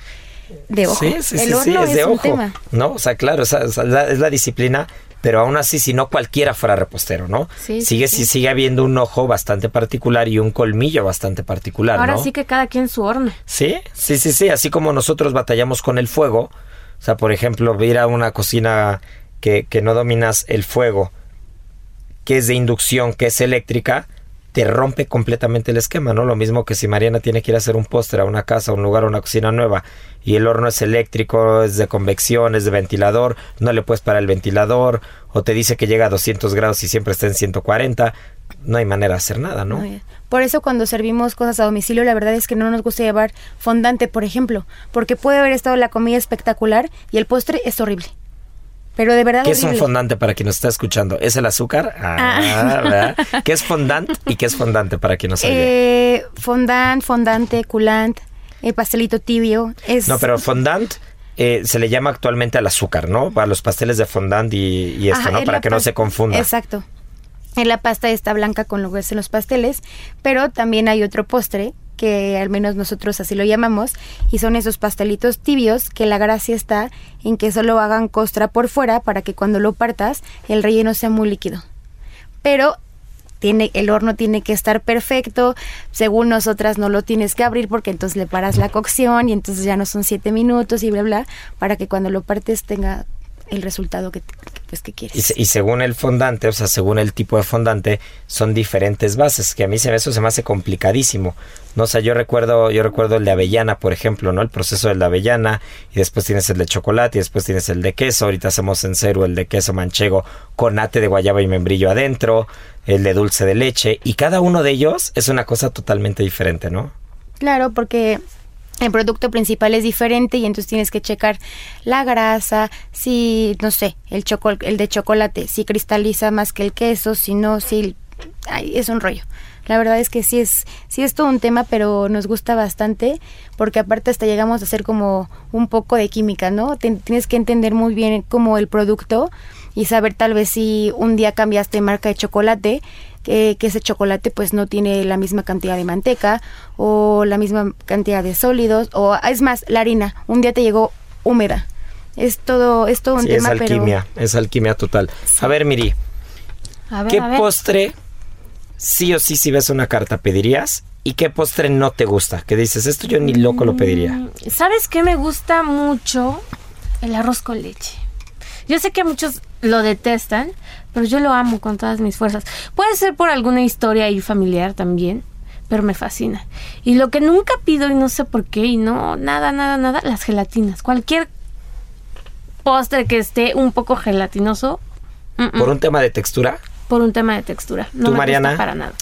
de ojo. Sí, sí, sí, es, de ojo. ¿No? O sea, claro, es, la, disciplina, pero aún así, si no cualquiera fuera repostero, ¿no? Sí, sigue, sí, sigue habiendo un ojo bastante particular y un colmillo bastante particular. Ahora sí que cada quien su horno. Sí, sí, sí, sí. Así como nosotros batallamos con el fuego. O sea, por ejemplo, ir a una cocina que, que no dominas el fuego, que es de inducción, que es eléctrica, te rompe completamente el esquema, ¿no? Lo mismo que si Mariana tiene que ir a hacer un póster a una casa, a un lugar, una cocina nueva y el horno es eléctrico, es de convección, es de ventilador, no le puedes parar el ventilador o te dice que llega a 200 grados y siempre está en 140, no hay manera de hacer nada, ¿no? Por eso cuando servimos cosas a domicilio, la verdad es que no nos gusta llevar fondante, por ejemplo, porque puede haber estado la comida espectacular y el postre es horrible. Pero de verdad. ¿Qué es un fondante para quien nos está escuchando? ¿Es el azúcar? Ah, ¿verdad? ¿Qué es fondant y qué es fondante para quien no sabe? Eh, fondant, fondante, culant, el pastelito tibio. Es... No, pero fondant eh, se le llama actualmente al azúcar, ¿no? Para los pasteles de fondant y, esto, ¿no? Para que no se confunda. Exacto. En la pasta está blanca con lo que hacen los pasteles, pero también hay otro postre que al menos nosotros así lo llamamos, y son esos pastelitos tibios que la gracia está en que solo hagan costra por fuera para que cuando lo partas el relleno sea muy líquido. Pero tiene, el horno tiene que estar perfecto, según nosotras no lo tienes que abrir porque entonces le paras la cocción y entonces ya no son siete minutos y bla bla, para que cuando lo partes tenga el resultado que, pues, que quieres. Y, según el fondante, o sea, según el tipo de fondante, son diferentes bases, que a mí se, eso se me hace complicadísimo. No o sea, yo recuerdo, yo recuerdo el de avellana, por ejemplo, ¿no? El proceso del de avellana, y después tienes el de chocolate, y después tienes el de queso, ahorita hacemos en cero el de queso manchego con nate de guayaba y membrillo adentro, el de dulce de leche, y cada uno de ellos es una cosa totalmente diferente, ¿no? Claro, porque el producto principal es diferente y entonces tienes que checar la grasa, si, no sé, el, el de chocolate, si cristaliza más que el queso, si no, si... es un rollo. La verdad es que sí es, sí es todo un tema, pero nos gusta bastante porque aparte hasta llegamos a hacer como un poco de química, ¿no? tienes que entender muy bien como el producto y saber tal vez si un día cambiaste marca de chocolate, que, ese chocolate pues no tiene la misma cantidad de manteca o la misma cantidad de sólidos o es más la harina. Un día te llegó húmeda. Es todo es todo un tema es alquimia es alquimia total. A ver Miri qué postre sí o sí si ves una carta pedirías y qué postre no te gusta que dices esto yo ni loco lo pediría mm, sabes qué me gusta mucho el arroz con leche yo sé que muchos lo detestan, pero yo lo amo con todas mis fuerzas. Puede ser por alguna historia ahí familiar también, pero me fascina. Y lo que nunca pido y no sé por qué, y no, nada, nada, nada, las gelatinas. Cualquier postre que esté un poco gelatinoso. ¿Por un tema de textura? Por un tema de textura. No ¿Tú, me Mariana? Gusta para nada.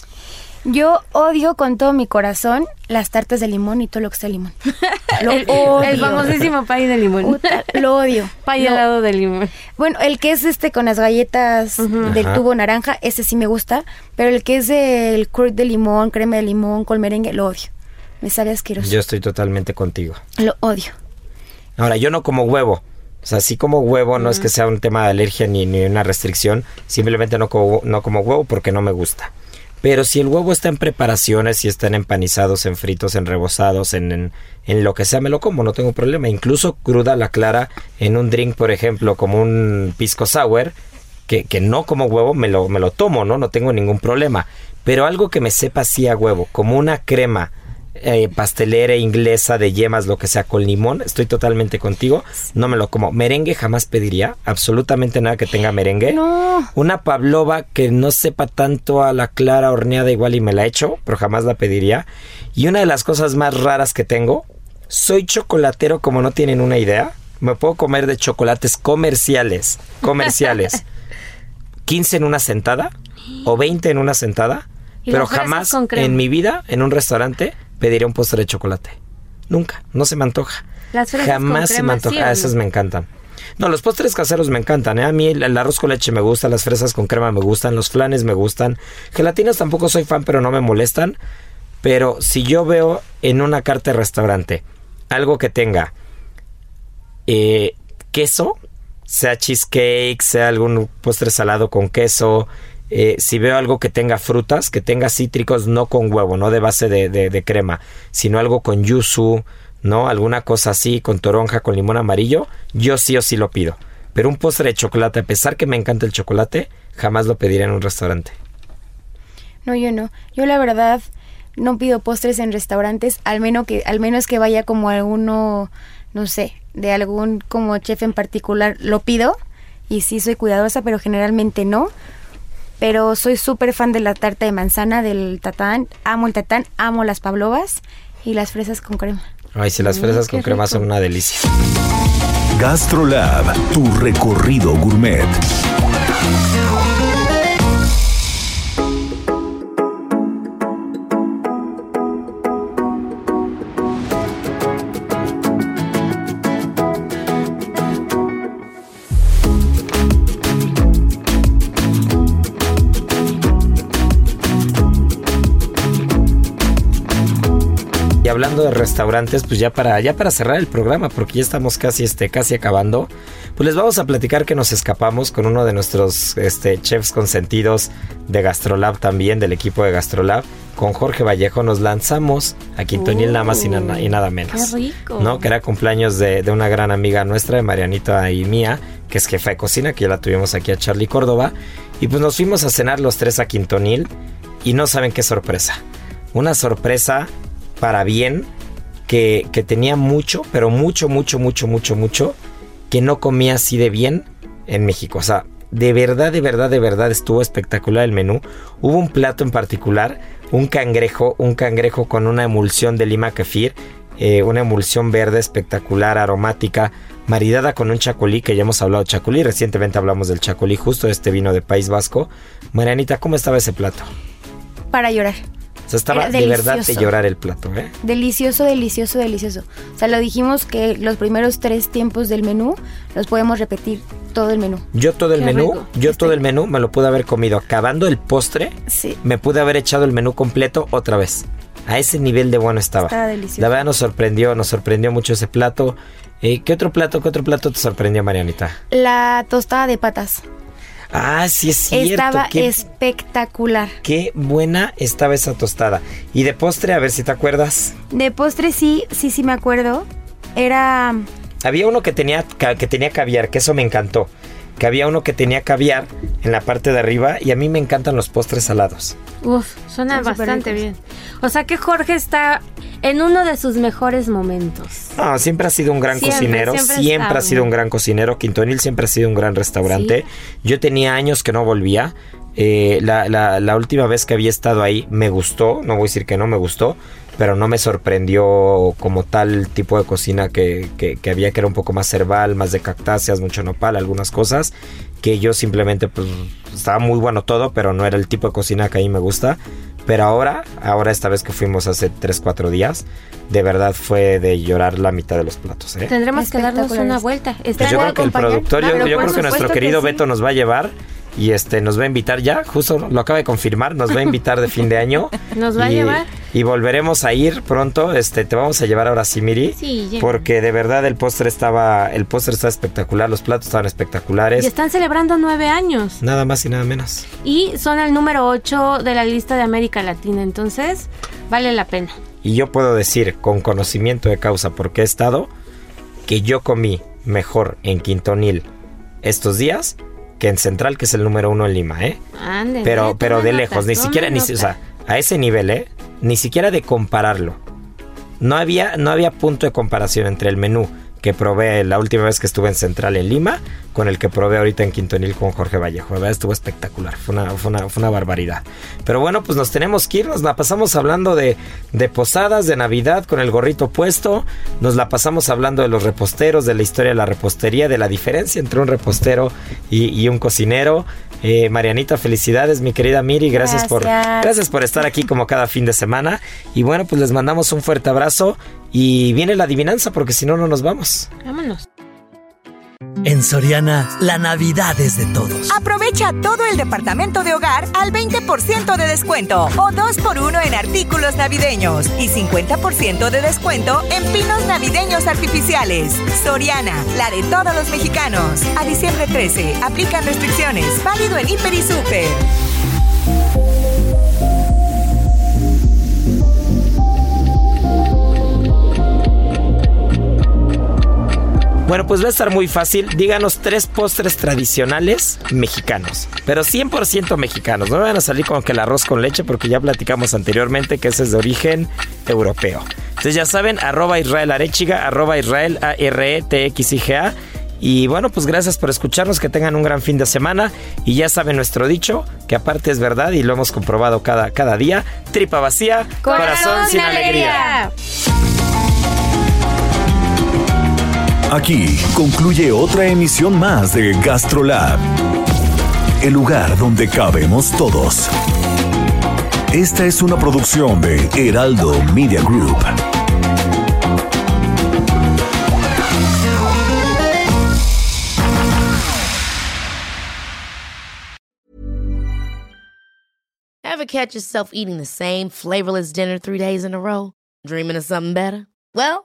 Yo odio con todo mi corazón las tartas de limón y todo lo que sea limón. Lo el, odio. El famosísimo pay de limón. lo odio. Pay helado de limón. Bueno, el que es este con las galletas del tubo naranja, ese sí me gusta. Pero el que es el curd de limón, crema de limón con merengue, lo odio. Me sabe asqueroso. Yo estoy totalmente contigo. Lo odio. Ahora, yo no como huevo. O sea, sí como huevo, no es que sea un tema de alergia ni, ni una restricción. Simplemente no como, no como huevo porque no me gusta. Pero si el huevo está en preparaciones, si están empanizados, en fritos, en rebozados, en, en, lo que sea, me lo como, no tengo problema. Incluso cruda la clara en un drink, por ejemplo, como un pisco sour, que, que no como huevo, me lo, me lo tomo, ¿no? No tengo ningún problema. Pero algo que me sepa así a huevo, como una crema eh, pastelera inglesa de yemas, lo que sea, con limón, estoy totalmente contigo. No me lo como. Merengue jamás pediría. Absolutamente nada que tenga merengue. No. Una pavlova que no sepa tanto a la clara horneada igual y me la echo, pero jamás la pediría. Y una de las cosas más raras que tengo, soy chocolatero como no tienen una idea. Me puedo comer de chocolates comerciales. Comerciales. 15 en una sentada o 20 en una sentada. Pero jamás en mi vida, en un restaurante, pediría un postre de chocolate. Nunca, no se me antoja. Las fresas Jamás se me antoja. esas me encantan. No, los postres caseros me encantan. ¿eh? A mí el, arroz con leche me gusta, las fresas con crema me gustan, los flanes me gustan. Gelatinas tampoco soy fan, pero no me molestan. Pero si yo veo en una carta de restaurante algo que tenga eh, queso, sea cheesecake, sea algún postre salado con queso, eh, si veo algo que tenga frutas, que tenga cítricos, no con huevo, no de base de, crema, sino algo con yuzu, ¿no? Alguna cosa así, con toronja, con limón amarillo, yo sí o sí lo pido. Pero un postre de chocolate, a pesar que me encanta el chocolate, jamás lo pediría en un restaurante. No, yo no. Yo la verdad no pido postres en restaurantes, al menos que, al menos que vaya como alguno, no sé, de algún como chef en particular, lo pido. Y sí soy cuidadosa, pero generalmente no pero soy súper fan de la tarta de manzana, del tatán, amo el tatán, amo las pavlovas y las fresas con crema. Ay, si las fresas con crema son una delicia. GastroLab, tu recorrido gourmet. Hablando de restaurantes, pues ya para, ya para cerrar el programa, porque ya estamos casi, este, casi acabando, pues les vamos a platicar que nos escapamos con uno de nuestros este, chefs consentidos de Gastrolab también, del equipo de Gastrolab, con Jorge Vallejo nos lanzamos a Quintonil nada más y, na- y nada menos. Qué rico. ¿no? Que era cumpleaños de, de una gran amiga nuestra, de Marianita y mía, que es jefa de cocina, que ya la tuvimos aquí a Charlie Córdoba. Y pues nos fuimos a cenar los tres a Quintonil y no saben qué sorpresa. Una sorpresa para bien que, que tenía mucho, pero mucho, mucho, mucho, mucho, mucho, que no comía así de bien en México. O sea, de verdad, de verdad, de verdad estuvo espectacular el menú. Hubo un plato en particular, un cangrejo, un cangrejo con una emulsión de lima kefir, eh, una emulsión verde espectacular, aromática, maridada con un chacolí, que ya hemos hablado de chacolí, recientemente hablamos del chacolí, justo de este vino de País Vasco. Marianita, ¿cómo estaba ese plato? Para llorar. O sea, estaba de verdad de llorar el plato, ¿eh? Delicioso, delicioso, delicioso. O sea, lo dijimos que los primeros tres tiempos del menú los podemos repetir todo el menú. Yo todo el Qué menú, rico. yo todo el menú me lo pude haber comido. Acabando el postre, Sí. me pude haber echado el menú completo otra vez. A ese nivel de bueno estaba. Estaba delicioso. La verdad nos sorprendió, nos sorprendió mucho ese plato. Eh, ¿Qué otro plato, qué otro plato te sorprendió, Marianita? La tostada de patas. Ah, sí es cierto. Estaba qué, espectacular. qué buena estaba esa tostada. Y de postre, a ver si te acuerdas. De postre sí, sí, sí me acuerdo. Era Había uno que tenía, que tenía caviar, que eso me encantó. Que había uno que tenía caviar en la parte de arriba y a mí me encantan los postres salados. Uf, suena Son bastante bien. O sea que Jorge está en uno de sus mejores momentos. No, siempre ha sido un gran Siempre, cocinero, siempre ha sido un gran cocinero. Quintonil siempre ha sido un gran restaurante. Yo tenía años que no volvía. Eh, la, la- la última vez que había estado ahí me gustó, no voy a decir que no me gustó, pero no me sorprendió como tal tipo de cocina que, que- que había, que era un poco más herbal, más de cactáceas, mucho nopal, algunas cosas, que yo simplemente pues estaba muy bueno todo, pero no era el tipo de cocina que a mí me gusta. Pero ahora, ahora esta vez que fuimos hace 3, 4 días, de verdad fue de llorar la mitad de los platos. ¿eh? Tendremos que darnos una vuelta. Pues ¿Está yo creo que el productor, yo, yo creo que nuestro supuesto que querido sí. Beto nos va a llevar y este nos va a invitar ya, justo lo acaba de confirmar, nos va a invitar de fin de año. Nos va a Y- llevar. Y volveremos a ir pronto, este te vamos a llevar ahora sí, Miri. Sí. Porque de verdad el postre estaba el postre está espectacular, los platos estaban Y espectaculares. están celebrando nueve años. Nada más y nada menos. Y son el número 8 de la lista de América Latina. Entonces, vale la pena. Y yo puedo decir con conocimiento de causa porque he estado que yo comí mejor en Quintonil estos días que en Central, que es el número uno en Lima, ¿eh? Ande, pero pero de lejos, ni siquiera ni o sea, a ese nivel, ¿eh? Ni siquiera de compararlo. No había no había punto de comparación entre el menú que probé la última vez que estuve en Central en Lima con el que probé ahorita en Quintonil con Jorge Vallejo. La verdad estuvo espectacular, fue una, fue una, fue una barbaridad. Pero bueno, pues nos tenemos que ir, nos la pasamos hablando de, de posadas, de Navidad con el gorrito puesto, nos la pasamos hablando de los reposteros, de la historia de la repostería, de la diferencia entre un repostero y, y un cocinero. Eh, Marianita, felicidades, mi querida Miri, gracias, por Gracias. gracias por estar aquí como cada fin de semana. Y bueno, pues les mandamos un fuerte abrazo y viene la adivinanza porque si no, no nos vamos. Vámonos. En Soriana, la Navidad es de todos. Aprovecha todo el departamento de hogar al 20% de descuento o 2x1 en artículos navideños y 50% de descuento en pinos navideños artificiales. Soriana, la de todos los mexicanos. A diciembre 13, aplican restricciones. Válido en Hiper y Super. Bueno, pues va a estar muy fácil. Díganos tres postres tradicionales mexicanos, pero 100% mexicanos. No me van a salir con que el arroz con leche porque ya platicamos anteriormente que ese es de origen europeo. Entonces ya saben, arroba Israel Arechiga, arroba Israel A R E T X I G A. Y bueno, pues gracias por escucharnos, que tengan un gran fin de semana. Y ya saben nuestro dicho, que aparte es verdad y lo hemos comprobado cada, cada día. Tripa vacía, corazón, sin alegría. Aquí concluye otra emisión más de GastroLab, el lugar donde cabemos todos. Esta es una producción de Heraldo Media Group. Ever catch yourself eating the same flavorless dinner three days in a row? Dreaming of something better? Well,